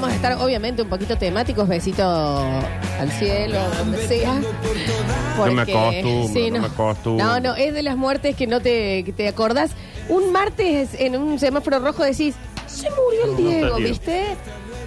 vamos a estar obviamente un poquito temáticos, besito al cielo, donde sea. No me acostumbro, no me acostumbro. No, no, es de las muertes que no te, que te acordás. Un martes en un semáforo rojo decís, se murió el No, no Diego. ¿viste?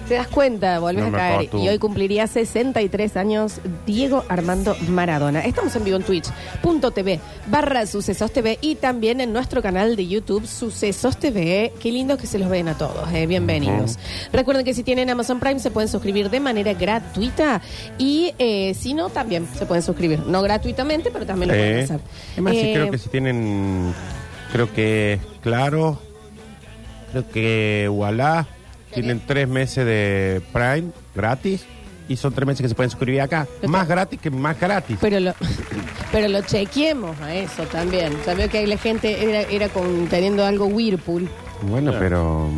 Te das cuenta, volvés No a me caer. Y hoy cumpliría 63 años Diego Armando Maradona. Estamos en vivo en twitch.tv barra Sucesos TV y también en nuestro canal de YouTube Sucesos TV. Qué lindo que se los ven a todos. eh. Bienvenidos. Recuerden que si tienen Amazon Prime se pueden suscribir de manera gratuita y eh, si no, también se pueden suscribir. No gratuitamente, pero también lo pueden Eh, hacer. Es más, sí, Eh, creo que si tienen, creo que claro, creo que voilà, tienen tres meses de Prime gratis y son tres meses que se pueden suscribir acá. Más gratis que más gratis. Pero lo, pero lo chequeemos a eso también. Sabía que ahí la gente era, era con, teniendo algo Whirlpool. Bueno, pero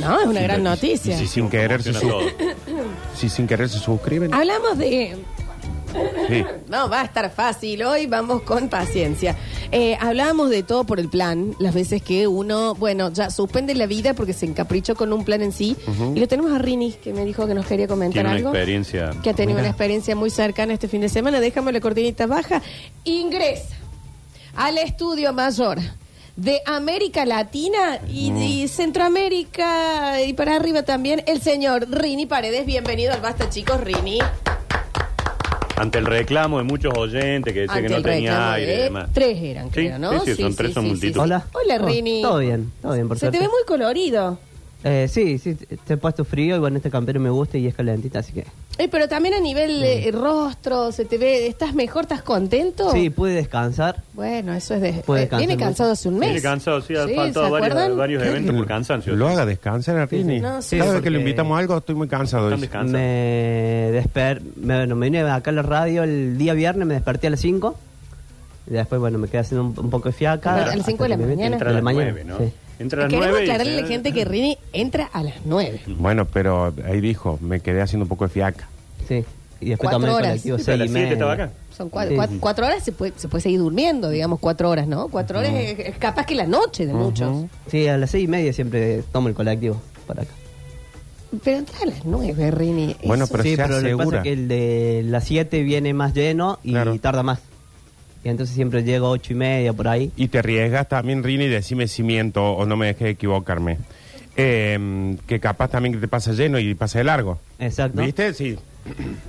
No, es una gran noticia. y si sin querer se todo. si sin querer se suscriben. Hablamos de... Sí. No, va a estar fácil hoy, vamos con paciencia. Eh, hablábamos de todo por el plan, las veces que uno, bueno, ya suspende la vida porque se encaprichó con un plan en sí. Y lo tenemos a Rini, que me dijo que nos quería comentar Tiene una algo. experiencia. Que ha tenido Mira. una experiencia muy cercana este fin de semana. Déjame la cortinita baja. Ingresa al estudio mayor de América Latina y, y Centroamérica y para arriba también el señor Rini Paredes. Bienvenido al Basta, chicos, Rini. Ante el reclamo de muchos oyentes que decían Ante que no el tenía reclamo aire de- y demás. Tres eran, Sí, creo, ¿no? sí, sí, son tres, son multitud. Hola. Hola, Oh, Rini. todo bien, todo bien, por Se te suerte. ve muy colorido. Eh, sí, sí, te te he puesto frío y bueno, este campero me gusta y es calentita, así que... Eh, pero también a nivel eh, rostro, se te ve, ¿estás mejor? ¿Estás contento? Sí, pude descansar. Bueno, eso es de... Puede eh, descansar viene mucho. cansado hace un mes. Viene cansado, sí, ha ¿se faltado varios, acuerdan? varios eventos por cansancio. Lo haga descansar a Rini. No, sí. Cada vez porque- que lo invitamos a algo estoy muy cansado. Están dice. Me desper... Me, bueno, me vine acá a la radio el día viernes, me desperté a las 5. Y después, bueno, me quedé haciendo un, un poco de fiaca. A las cinco de la hasta que me mañana. Entra a las nueve, ¿no? sí. Entra a las Queremos nueve y- aclararle a la gente que Rini entra a las nueve. Bueno, pero ahí dijo, me quedé haciendo un poco de fiaca. Sí. Y después Cuatro tomé el horas. colectivo Sí, pero a 6 las y siete media. estaba acá. Son cuatro, Sí. cuatro, cuatro horas, se puede, se puede seguir durmiendo, digamos, cuatro horas, ¿no? Cuatro horas es, es capaz que la noche de muchos. Sí, a las 6 y media siempre tomo el colectivo para acá. Pero entra a las nueve, Rini. Bueno, Eso- Pero sí, se pero lo que pasa asegura. es que el de las 7 viene más lleno y Claro. tarda más. Y entonces siempre llego a 8 y media por ahí. Y te arriesgas también, Rini, y decime si miento o no me dejes equivocarme. Eh, que capaz también que te pasa lleno y pasa de largo. Exacto. ¿Viste? Sí.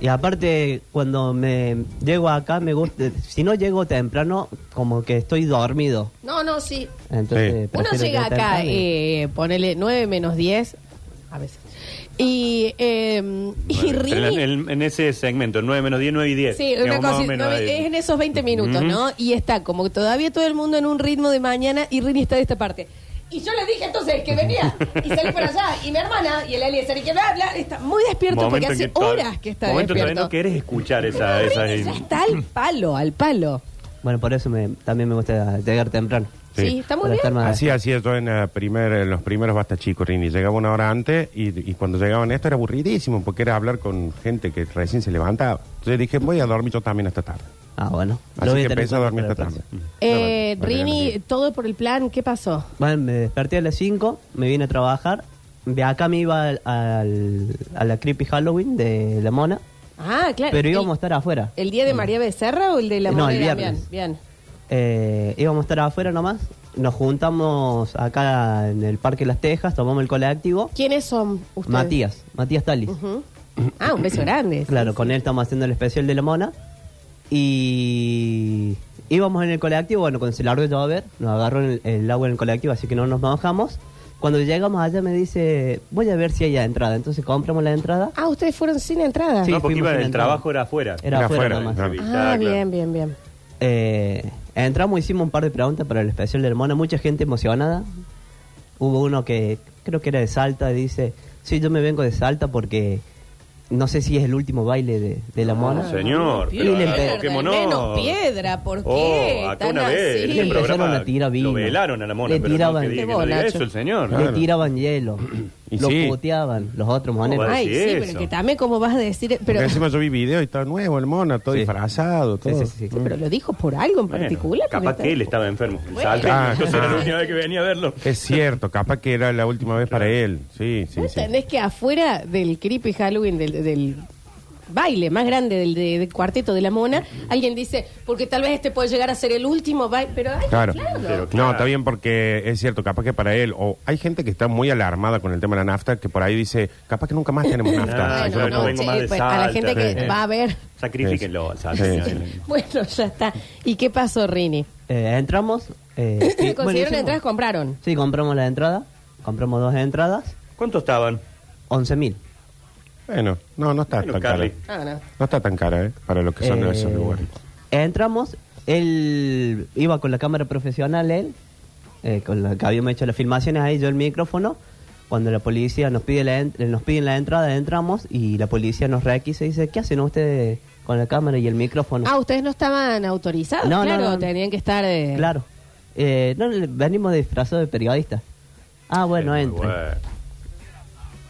Y aparte, cuando me llego acá, me gusta. Si no llego temprano, como que estoy dormido. No, no, sí. Entonces, Sí. Uno llega acá, y- eh, ponele 9 menos 10, a veces. Y, eh, y En, Rini... en- en ese segmento, 9 menos 10, 9 y 10. Sí, una Digamos, más o cosa, menos no, ahí. es en esos 20 minutos, Ujú. ¿no? Y está como que todavía todo el mundo en un ritmo de mañana y Rini está de esta parte. Y yo le dije entonces que venía y salí para allá. Y mi hermana y el Eliezer y que bla, bla, está muy despierto porque Momento en hace horas que está momento todavía despierto. no querés escuchar esa... Esa Rini ya está al palo, al palo. Bueno, por eso me, también me gusta llegar temprano. Sí, Sí. está muy Para bien. estar más- Así hacía yo en, la primer, en los primeros Basta Chicos, Rini. Llegaba una hora antes y, y cuando llegaban esto era aburridísimo porque era hablar con gente que recién se levantaba. Entonces dije, voy a dormir yo también esta tarde. Ah, bueno. Así Lo voy que tener empecé a en dormir cuenta esta para la tarde. próxima. Eh, No, no, Rini, todo por el plan, ¿qué pasó? Bueno, me desperté a las 5, me vine a trabajar. De acá me iba al, al- a la Creepy Halloween de La Mona, Ah, claro. pero el, íbamos a estar afuera. ¿El día de María Becerra o el de la No, moneda? el viernes. Bien, bien. Eh, íbamos a estar afuera nomás. Nos juntamos acá en el Parque Las Tejas, tomamos el colectivo. ¿Quiénes son ustedes? Matías, Matías Talis. Ah, un beso grande. Claro, sí. con él estamos haciendo el especial de la mona. Y íbamos en el colectivo, bueno, cuando se largó de llover, nos agarró el, el agua en el colectivo, así que no nos bajamos. Cuando llegamos allá me dice, voy a ver si hay entrada. Entonces compramos la entrada. Ah, ustedes fueron sin entrada. Sí. no, porque iba, el entrada. trabajo era afuera. Era, Era afuera, afuera, nomás. Ah, claro. bien, bien, bien. Eh, entramos, hicimos un par de preguntas para el especial de la mona. Mucha gente emocionada. Hubo uno que creo que era de Salta dice, sí, yo me vengo de Salta porque no sé si es el último baile de, de la mona. Ah, señor, pero piedra, le- Pokémon menos no. piedra, ¿por qué? Oh, acá una vez así? en Le el programa empezaron a tirar vino. lo velaron a la mona, Le pero no tiraban- que que no diga eso el señor. Claro. Le tiraban hielo, Y lo sí. puteaban los otros ¿Cómo moneros. Ay, sí, eso? pero que también cómo vas a decir, pero, Porque encima yo vi video y estaba nuevo el mono, todo Sí. disfrazado, Sí, todo. sí, sí. Sí, pero lo dijo por algo en Bueno, particular. capaz porque que él está- estaba enfermo. Bueno. Ah, Entonces era la última vez que venía a verlo. Es cierto, capaz que era la última vez para él. Sí, sí, ¿No sí. entendés que afuera del creepy Halloween, del, del baile más grande del, de- del cuarteto de la mona, alguien dice, porque tal vez este puede llegar a ser el último baile, pero ay, Claro. claro. No, está bien porque es cierto, capaz que para él, o hay gente que está muy alarmada con el tema de la nafta, que por ahí dice, capaz que nunca más tenemos nafta. Ah, Yo yo no no puedo. vengo más de bueno, a la Salta. gente que Sí. va a ver. Sacrifíquenlo al salteño. Sí. Bueno, ya está. ¿Y qué pasó, Rini? Eh, entramos. Eh, y- bueno, ¿Consiguieron hicimos- entradas? ¿Compraron? Sí, compramos la entrada. Compramos dos entradas. ¿Cuántos estaban? 11 mil. Bueno, no, no está Bueno, tan Carly. cara. Ah, no. No está tan cara, ¿eh? Para lo que son Eh, esos lugares. Entramos, él iba con la cámara profesional, él, eh, con la que habíamos hecho las filmaciones ahí, yo el micrófono. Cuando la policía nos pide la en- nos piden la entrada, entramos y la policía nos requisa y dice, ¿qué hacen ustedes con la cámara y el micrófono? Ah, ustedes no estaban autorizados, No, no, claro, no. tenían que estar... eh, Claro. Eh, no, le- venimos disfrazados de periodistas. Ah, bueno, Muy entren. bueno.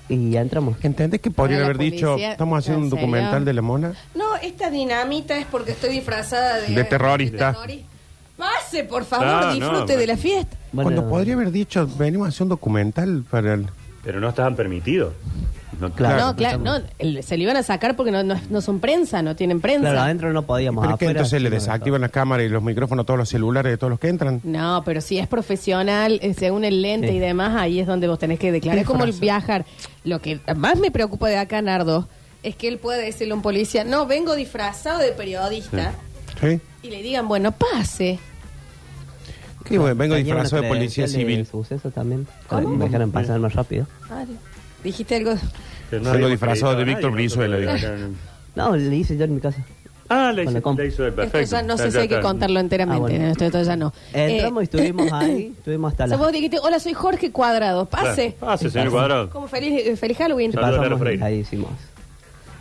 Y entramos. ¿Entendés que podrían la haber dicho, estamos haciendo un documental de la mona? No, esta dinamita es porque estoy disfrazada de... De terrorista. Pase, por favor, Ah, no, disfrute no. de la fiesta. Bueno, Cuando podría haber dicho, venimos a hacer un documental para el... Pero no estaban permitidos. No, Claro. no, claro, no, el- se le iban a sacar porque no, no, no son prensa, no tienen prensa. Claro, adentro no podíamos. Pero es que afuera entonces le sí nos desactivan las cámaras y los micrófonos a todos los celulares de todos los que entran. No, pero si es profesional, eh, según el lente Sí. y demás, ahí es donde vos tenés que declarar. Es como el viajar. Lo que más me preocupa de acá, Nardo, es que él pueda decirle a un policía, no, vengo disfrazado de periodista, ¿Sí? y le digan, bueno, pase. Qué bueno, vengo Tenía disfrazado de policía credencial civil. suceso también. ¿Cómo? Me dejaron pasar más rápido. Ay, Dijiste algo. Habíamos disfrazado de a Víctor nadie, Brizuela, nosotros digo. acá- No, le hice yo en mi casa. Ah, le Con la hizo perfecto. Esto ya no sé si hay que está. contarlo enteramente. Ah, bueno. esto, esto ya no. Entramos y Eh, estuvimos ahí, estuvimos hasta o vos dijiste, hola, soy Jorge Cuadrado, pase. Claro. Pase, señor Cuadrado. Como feliz, eh, feliz Halloween. Saludos a Lara pasamos Freire. ahí hicimos.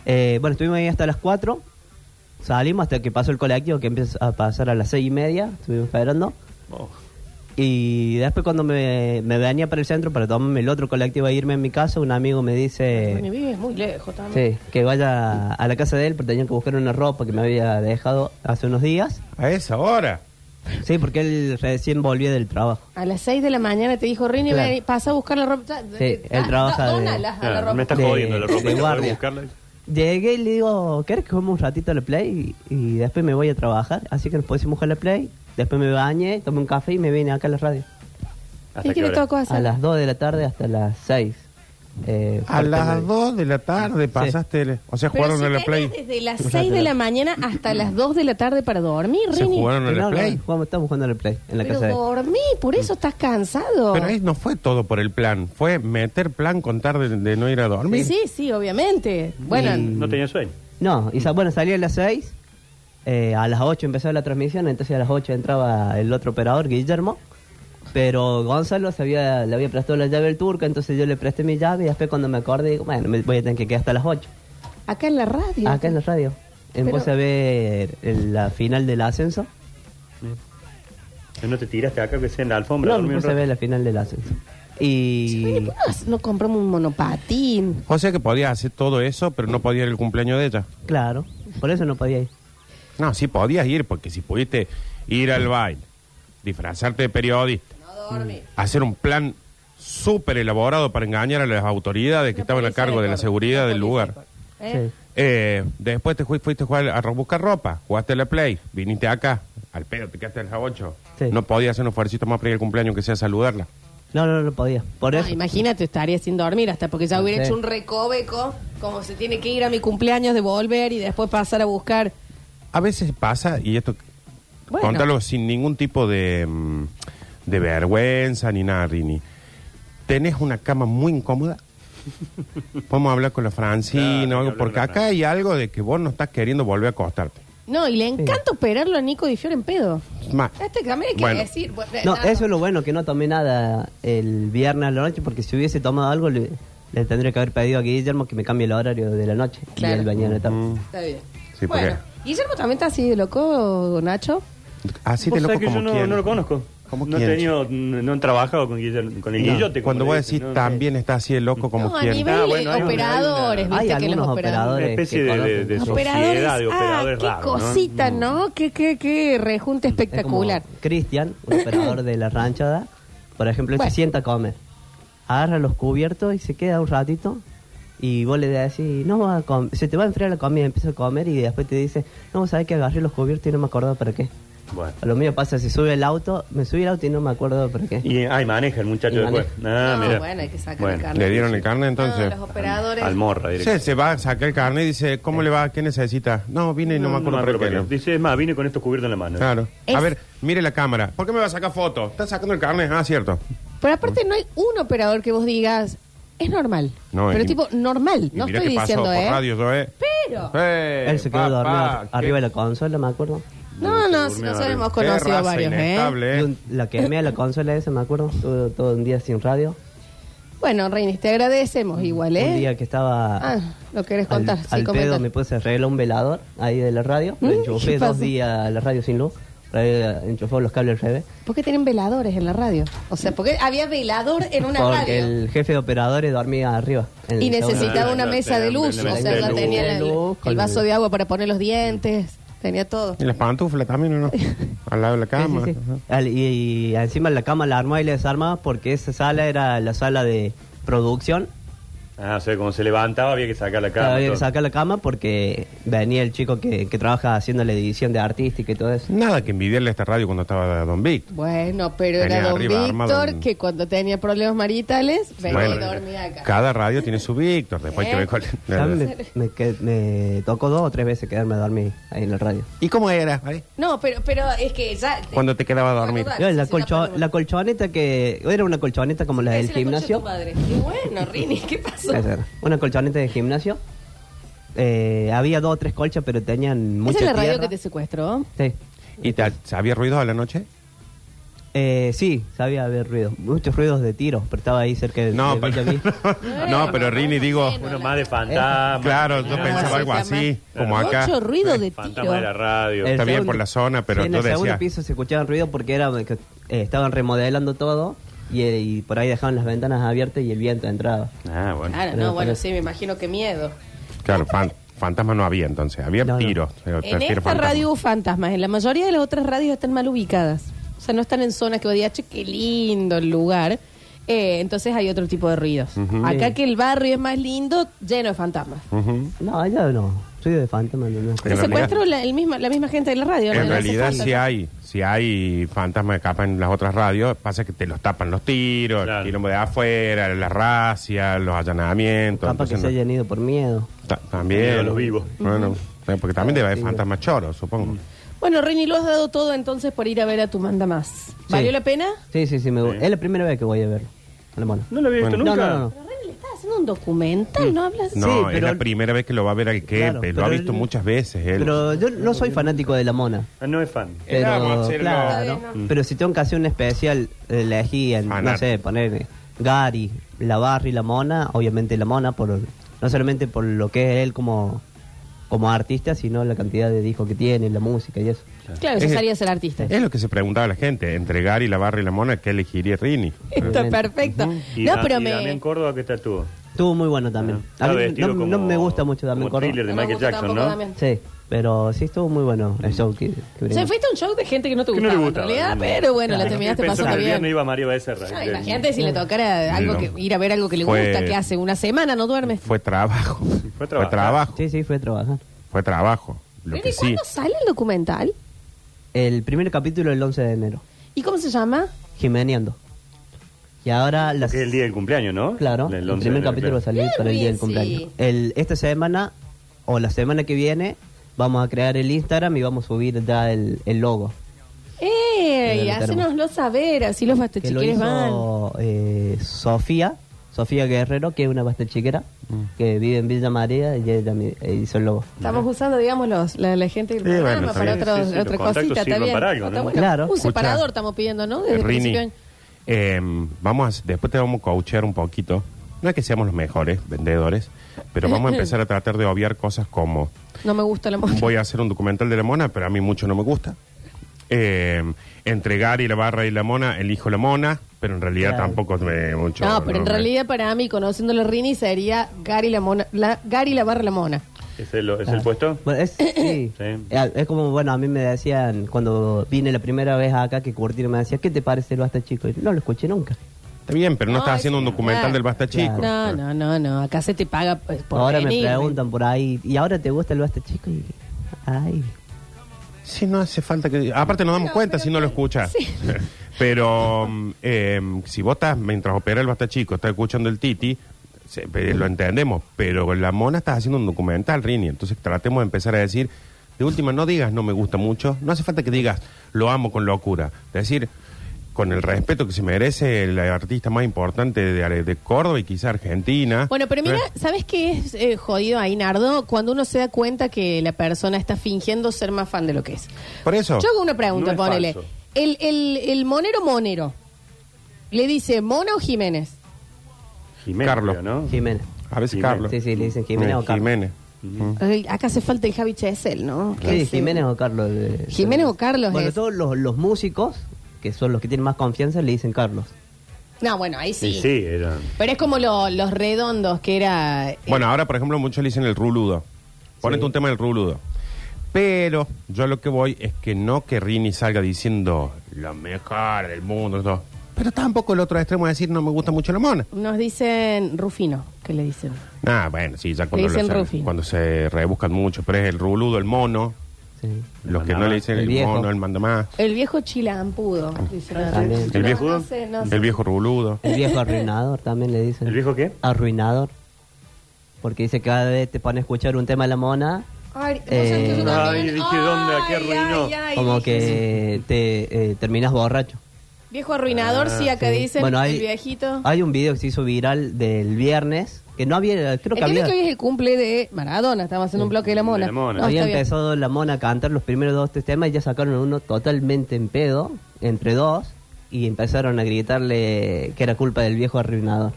Eh, bueno, estuvimos ahí hasta las 4. Salimos hasta que pasó el colectivo que empieza a pasar a las 6 y media. Estuvimos esperando. Oh. Y después cuando me, me venía para el centro para tomarme el otro colectivo e irme en mi casa, un amigo me dice vives muy lejos también. sí, que vaya a la casa de él porque tenía que buscar una ropa que me había dejado hace unos días. A esa hora. Sí, porque él recién volvía del trabajo. A las 6 de la mañana te dijo, Rini, Claro. ven, pasa a buscar la ropa. Sí, él trabaja de- dónala a la Ah, ropa. me está De- jodiendo la ropa. de ¿no? ¿Puedo guardia. buscarla? Llegué y le digo, ¿querés que juguemos un ratito a la Play? Y, y después me voy a trabajar. Así que nos pusimos a la Play. Después me bañé, tomé un café y me vine acá a la radio. ¿Hasta ¿Y qué le tocó hacer? A las 2 de la tarde hasta las 6. Eh, A las de- 2 de la tarde pasaste, o sea, jugaron si a la Play. desde las 6 de la mañana hasta las 2 de la tarde para dormir, Se Rini. jugaron a No, la no, Play. jugamos- estamos jugando a la Play en la Pero casa de dormí, por eso estás cansado. Pero ahí no fue todo por el plan, fue meter plan con tarde de no ir a dormir. Sí, sí, obviamente. Bueno, Y- No tenía sueño. No, y sa- bueno, salí a las 6. Eh, a las 8 empezó la transmisión, entonces a las 8 entraba el otro operador, Guillermo. Pero Gonzalo se había, le había prestado la llave al turco, entonces yo le presté mi llave y después cuando me acordé, digo, bueno, me voy a tener que quedar hasta las 8. acá en la radio. Acá en la radio. Empecé a ver el- la final del ascenso. ¿No te tiraste acá que sea en la alfombra? No, rato? ver la final del ascenso. Y... ¿por qué no, compramos un monopatín? O sea que podías hacer todo eso, pero no podías ir al cumpleaños de ella. Claro, por eso no podía ir. No, sí podías ir, porque si pudiste ir al baile, disfrazarte de periodista, No dormí. hacer un plan súper elaborado para engañar a las autoridades que estaban a cargo de la seguridad del lugar. ¿Eh? Sí. Eh, después te fui- fuiste a, jugar a buscar ropa, jugaste a la Play, viniste acá, al pedo, te quedaste a las 8. Sí. No podías hacer un esfuerzo más para ir al cumpleaños que sea saludarla. No, no, no podía. Por eso. imagínate, estaría sin dormir hasta porque ya hubiera Sí. hecho un recoveco, como se tiene que ir a mi cumpleaños de volver y después pasar a buscar. A veces pasa, y esto, Bueno. contalo sin ningún tipo de, mm, de vergüenza ni nada, Rini. Tenés una cama muy incómoda. Podemos hablar con la Francina Claro, o algo, hablar porque con la acá hay algo de que vos no estás queriendo volver a acostarte. No, y le encanta operarlo a Nico Di Fiore en pedo. Más, Este también hay que Bueno. decir. bueno, No, nada. eso es lo bueno, que no tomé nada el viernes a la noche, porque si hubiese tomado algo le, Le tendría que haber pedido a Guillermo que me cambie el horario de la noche. Claro. Y la tarde. Mm. Está bien. Sí, porque- bueno, Guillermo también está así de loco, Nacho. Así Vos de sabés loco que como yo no, quién. no lo conozco. ¿Cómo no he quién? tenido, no he trabajado con Guillermo, con el No, Guillote. Cuando como voy a le decir dicen, no sé. también está así de loco como no, a quién. nivel Ah, bueno, hay- operadores, hay viste que los algunos operadores. Una especie de, de, de. Operadores, sociedad de ah, operadores qué raros, ¿no? cosita, ¿no? Qué, qué, qué rejunte Es como espectacular. Cristian, un operador de la ranchada, por ejemplo, él Bueno. se sienta a comer. Agarra los cubiertos y se queda un ratito. Y vos le decís, no, a se te va a enfriar la comida, empieza a comer y después te dice, no, sabes que agarré los cubiertos y no me acuerdo para qué. Bueno. A lo mío pasa, si sube el auto, me subí el auto y no me acuerdo para qué. Y ay, maneja el muchacho Y después. maneja. Ah, no, mira. bueno, hay que sacar Bueno, el carnet. ¿Le dieron el carnet entonces? No, los operadores. Almorra, Sí, directo. se va a sacar el carnet y dice, ¿cómo le va? ¿Qué necesita? No, vine y no, me acuerdo por qué. qué. no. Dice, es más, vine con estos cubiertos en la mano. Claro. Es- A ver, mire la cámara. ¿Por qué me va a sacar foto? ¿Está sacando el carnet? Ah, cierto. Pero aparte no hay un operador que vos digas, es normal. No, pero y- tipo, normal. Y No estoy que pasó diciendo, por ¿eh? radio yo, ¿eh? Pero. Eh, Él se quedó papá, dormido qué- arriba de la consola, me acuerdo. No, no, si nosotros hemos qué conocido raza varios, ¿eh? inestable, Y un- la quemé a la consola esa, me acuerdo. Todo un día sin radio. Bueno, Reinis, te agradecemos igual, ¿eh? Un día que estaba Ah, lo querés al, contar. sí, al comenta. pedo me puse a arreglar un velador ahí de la radio. Lo Mm, enchufé ¿qué dos días a la radio sin luz. Radio enchufó los cables al revés. ¿Por qué tienen veladores en la radio? O sea, porque había velador en una Porque radio. el jefe de operadores dormía arriba. en Y el necesitaba una mesa de luz. O sea, ya tenía el, el vaso de agua para poner los dientes. Tenía todo. ¿Y las pantuflas también o no? Al lado de la Sí, cama. sí, sí. Al- y, y encima la cama la armaba y la desarmaba porque esa sala era la sala de producción. Ah, o sea, como se levantaba había que sacar la cama. Había que todo. sacar la cama porque venía el chico que, que trabaja haciendo la edición de artística y todo eso. Nada que envidiarle a esta radio cuando estaba Don Vic. Bueno, pero Tenía era don arriba armado Víctor un- que cuando tenía problemas maritales venía Bueno, y dormía acá. cada radio tiene su Víctor. Después hay que ver cuál- Ya me, me que- me tocó dos o tres veces quedarme a dormir ahí en la radio. ¿Y cómo era? No, pero, pero es que ya... Cuando te quedaba a dormir. Yo, la, colcho- colchoneta que... Era una colchoneta como la del gimnasio. Y bueno, Rini, ¿qué pasó? Esa era. Una colchoneta de gimnasio. Eh, había dos o tres colchas, pero tenían mucha ¿Esa es la radio tierra. que te secuestró? Sí. ¿Y te, había ruido a la noche? Eh, sí, sabía haber ruido. Muchos ruidos de tiros, pero estaba ahí cerca de, No, de pero, Villa Mil. no, pero Rini, digo, Uno más de fantasma. claro, yo pensaba algo así, como acá. Mucho ruido de Fantasma de la tiro. radio. El Está bien segundo- por la zona, pero Sí, en tú el segundo piso se escuchaban ruido porque era que, eh, estaban remodelando todo y, eh, y por ahí dejaban las ventanas abiertas y el viento entraba. Ah, bueno. Claro, no, bueno, sí, me imagino que miedo. Claro, fan- fantasma no había entonces, había No, tiros. pero En esta fantasma. radio hubo fantasmas. En la mayoría de las otras radios están mal ubicadas. O sea, no están en zonas que vos digas, che, qué lindo el lugar. Eh, entonces hay otro tipo de ruidos. Acá Sí. que el barrio es más lindo, lleno de fantasmas. No, ya no. Soy de fantasma. No, Se secuestró la, el misma, la misma gente de la radio. En No realidad sí hay, sí hay fantasmas de capa en las otras radios, pasa que te los tapan los tiros, Claro. el quilombo de afuera, la racia, los allanamientos. Capaz que entonces se no- hayan ido por miedo. ta- Miedo también. a los vivos. Bueno, eh, porque también debe haber fantasmas choros, supongo. Bueno, Rini, lo has dado todo entonces por ir a ver a tu manda más. ¿Valió Sí. la pena? Sí, sí, sí. Me, Sí. Es la primera vez que voy a verlo. A la mona. No lo había visto Bueno. nunca. No, no, no. Un documental, ¿no hablas? No, Sí, es pero- la primera vez que lo va a ver al que Claro, lo ha pero visto él- muchas veces él. Pero yo no soy fanático de la mona. Ah, no es fan. Eh, vamos a Pero, hacerlo. claro, Está bien, pero si tengo que hacer un especial, elegí, en, no Fanático. sé, poner eh, Gary, la Barry, la Mona, obviamente la Mona, por no solamente por lo que es él como, como artista, sino la cantidad de discos que tiene, la música y eso. Claro, eso Es- sería ser artista. Es lo que se preguntaba la gente, entre Gary, la barra y la mona, ¿qué elegiría Rini? Está perfecto. Y, No, Da- pero y me... Córdoba, ¿qué tal tuvo? Estuvo muy bueno también. Ah, A mí estaba no, no me gusta mucho también como thriller de No Michael Jackson, ¿no? Sí, pero sí estuvo muy bueno el show que, que O sea, fuiste a un show de gente que no te Que no gustaba, le en gustaba. realidad, no. pero bueno, la Claro. terminaste Pensó que pasando el viernes bien. iba Mario Becerra. No, imagínate si le tocara algo No. que ir a ver algo que le Fue- gusta, que hace una semana no duerme. Fue trabajo. Fue Fue trabajar. trabajo. Sí, sí, fue a trabajar. Fue trabajo. Lo que ¿y sí. cuándo sale el documental? El primer capítulo el 11 de enero, ¿Y cómo se llama? Jimeneando. Y ahora las... Que es el día del cumpleaños, ¿no? Claro, El el, 11 primer capítulo va a salir para el día del cumpleaños. sí. El, esta semana o la semana que viene vamos a crear el Instagram y vamos a subir ya el, el logo. ¡Eh! Lo Hácenoslo saber, así los Que lo bastachiqueres van. eh, Sofía, Sofía Guerrero, que es una bastachiquera Mm. que vive en Villa María y ella eh, hizo el logo. Estamos usando, digamos, los, la, la gente del Sí, programa bueno, para otros- Sí, sí, otra cosita, está bien. para algo, ¿no? Claro. Un Escucha. separador estamos pidiendo, ¿no? Desde el Rini, principio. Eh, vamos a- después te vamos a coachear un poquito. no es que seamos los mejores vendedores, pero vamos a empezar a tratar de obviar cosas como No me gusta la mona. voy a hacer un documental de la mona, pero a mí mucho no me gusta. Eh, entre Gary, la barra y la mona, elijo la mona, pero en realidad Claro. tampoco me mucho. No, pero en me- realidad para mí, conociéndolo a Rini, sería Gary la mona, la, Gary la barra la mona. ¿Es el, es el puesto? Bueno, es, sí. Sí. Es como, bueno, a mí me decían cuando vine la primera vez acá que Curtino me decía, ¿qué te parece el Basta Chico? Y no lo escuché nunca. Está bien, pero no Ay, estás haciendo un documental claro. del Basta Chico. No, no, no, no. Acá se te paga por ahora venir. me preguntan por ahí, ¿y ahora te gusta el Basta Chico? Y, ay, Sí, no hace falta que... Aparte nos damos No, cuenta si no lo escuchas. Sí. Pero eh, si vos estás, mientras opera el Basta Chico, estás escuchando el Titi, lo entendemos. Pero con la mona estás haciendo un documental, Rini. Entonces tratemos de empezar a decir, de última, no digas no me gusta mucho. No hace falta que digas lo amo con locura. Es decir, con el respeto que se merece el artista más importante de, de Córdoba y quizá Argentina. Bueno, pero mira, ¿sabes qué es eh, jodido ahí, Nardo? Cuando uno se da cuenta que la persona está fingiendo ser más fan de lo que es. Por eso. Yo hago una pregunta, No ponele. El, el, el monero monero, ¿le dice Mona o Jiménez? Jiménez, Carlos. Jiménez. A veces Jiménez. Carlos. Sí, sí, le dicen Jiménez o Carlos. Jiménez. Mm. Ay, acá hace falta el Javi Chesel, ¿no? Sí, Jiménez o Carlos. eh, Jiménez o Carlos Bueno, es. todos los, los músicos, que son los que tienen más confianza, le dicen Carlos. No, bueno, ahí sí. Sí, sí, era. Pero es como lo- los redondos, que era... eh, Bueno, ahora, por ejemplo, muchos le dicen el ruludo. Ponete Sí. un tema del ruludo. Pero yo a lo que voy es que no que Rini salga diciendo la mejor del mundo. todo. Pero tampoco el otro extremo es decir no me gusta mucho la mona. Nos dicen Rufino, que le dicen. Ah, bueno, sí, ya cuando, Le dicen lo- Rufino. cuando se rebuscan mucho. Pero es el ruludo, el mono. Sí. Los que no le dicen El el, viejo. mono, el mandamás. El viejo chilampudo, dicen. También. ¿El viejo? No sé, no sé. El viejo ruludo. El viejo arruinador también le dicen. ¿El viejo qué? Arruinador. Porque dice que cada vez te pone a escuchar un tema de la mona, Ay, vos Eh, sabés que yo Ay, también- dije, ¿dónde? ¿A qué Ay, arruinó? ay, ay, como dije que te eh, terminas borracho. Viejo arruinador, sí, acá Sí. dicen. Bueno, hay, el viejito. hay un video que se hizo viral del viernes, que no había, creo el que tema había, que hoy es el cumple de Maradona. Estamos haciendo un bloque de la mona. De la mona. No, había bien. empezado la mona a cantar los primeros dos tres temas y ya sacaron uno totalmente en pedo, entre dos, y empezaron a gritarle que era culpa del viejo arruinador.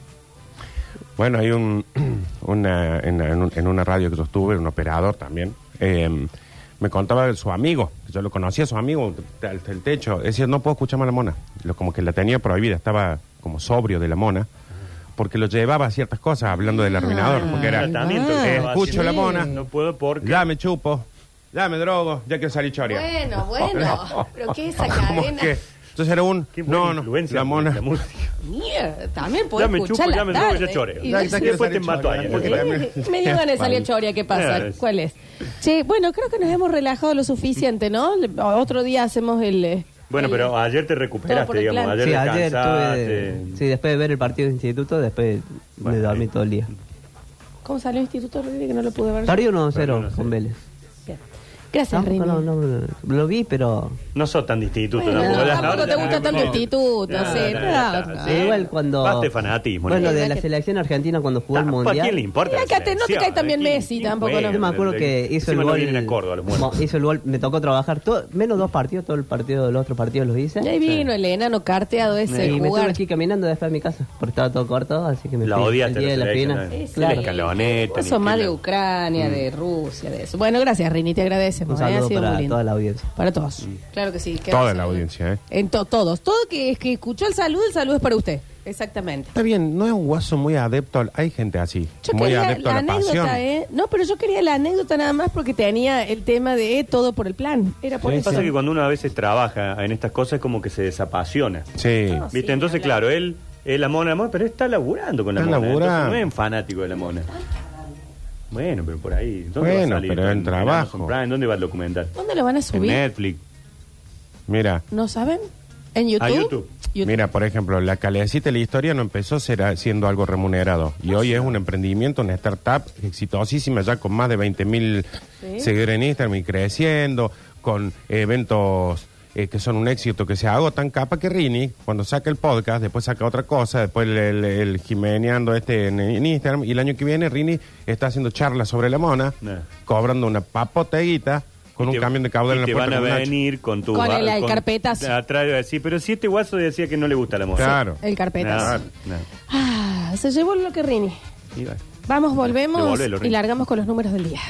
Bueno, hay un, una, en, en un- en una radio que yo estuve, un operador también, eh, me contaba de su amigo, yo lo conocía, su amigo, el, el techo, decía, no puedo escuchar más la mona, lo, como que la tenía prohibida, estaba como sobrio de la mona, porque lo llevaba a ciertas cosas, hablando del arruinador, porque era, Tratamiento Ah, escucho la mona, No puedo porque. ya me chupo, ya me drogo, ya quiero salir choria. Bueno, bueno. Pero ¿qué es esa cadena? Entonces era un, Qué buena no, no, influencia la mona, La música. Mierda, también puedo Ya me escuchar chupo, la ya me tarde. ya choreo. Y Ya, ya quiero Después te salir mato choria, ahí. porque Eh, también- me dio ganas de salir choria, ¿qué pasa? Claro. ¿Cuál es? Che, bueno, creo que nos hemos relajado lo suficiente, ¿no? Le- Otro día hacemos el... eh, Bueno, el- pero ayer te Todo por recuperaste, el digamos. plan. Ayer sí, ayer descansaste. estuve, sí, después de ver el partido de instituto, después Bueno, me dormí ahí. todo el día. ¿Cómo salió el Instituto Rodríguez que no lo pude ver? Perdió Perdió 1-0 1-0. con Vélez. Gracias, No, Rini. no, no, no, lo vi, pero No sos tan de instituto Bueno, tampoco. tampoco Ahora te gusta tanto el instituto, sí, no, no. igual cuando... Basta de fanatismo. Bueno, ¿no? de la que- selección argentina cuando jugó el ¿A Mundial... quién le importa? no te cae también ¿Quién- Messi tampoco? ¿no? Yo me acuerdo que hizo el no gol... a hizo el gol, me tocó trabajar, todo, menos dos partidos, todo el partido, los otros partidos los hice. Y ahí vino el enano carteado ese y me tuve aquí caminando después de mi casa, porque estaba todo corto, así que me La fui el odiaste día de la final. ¿eh? Claro. sos más de Ucrania, de Rusia, de eso. Bueno, gracias, Rini, te agradecemos. Un ¿eh? Ha saludo sido muy para lindo. toda la audiencia. Para todos. Claro que sí. que Toda la audiencia, ¿eh? En to- todos. Todo que, que escuchó el saludo, el saludo es para usted. Exactamente. Está bien, no es un guaso muy adepto, al- hay gente así, Yo muy quería adepto la a la pasión. anécdota, ¿eh? No, pero yo quería la anécdota nada más porque tenía el tema de todo por el plan. Era por Sí, eso. Pasa que cuando uno a veces trabaja en estas cosas es como que se desapasiona. Sí. No, ¿Viste? sí, Entonces, claro. claro, él es la mona, la mona, pero está laburando con la Está mona. entonces laburando. no es un fanático de la mona. Bueno, pero por ahí. ¿Dónde Bueno, va a salir? pero en trabajo. Amazon Prime? ¿Dónde va el documental? ¿Dónde lo van a En subir? Netflix. Mira, ¿No saben? ¿En YouTube? Ah, YouTube. mira, por ejemplo, la calecita de la historia no empezó será siendo algo remunerado y hoy es un emprendimiento, una startup exitosísima ya con más de 20 mil Sí. seguidores en Instagram y creciendo, con eventos eh, que son un éxito que se agotan, capa que Rini, cuando saca el podcast, después saca otra cosa, después el, el, el jimeneando este en, en Instagram y el año que viene Rini está haciendo charlas sobre la mona, Nah. cobrando una papoteguita con un te- camión de caudal en la te puerta van a venir con tu... Con el- va- el carpetazo. Atrás decir, pero si este guaso decía que no le gusta la mona. Claro. El no. Ah, se llevó lo que Rini. Y. Vamos, volvemos Devolvelo, y largamos con los números del día.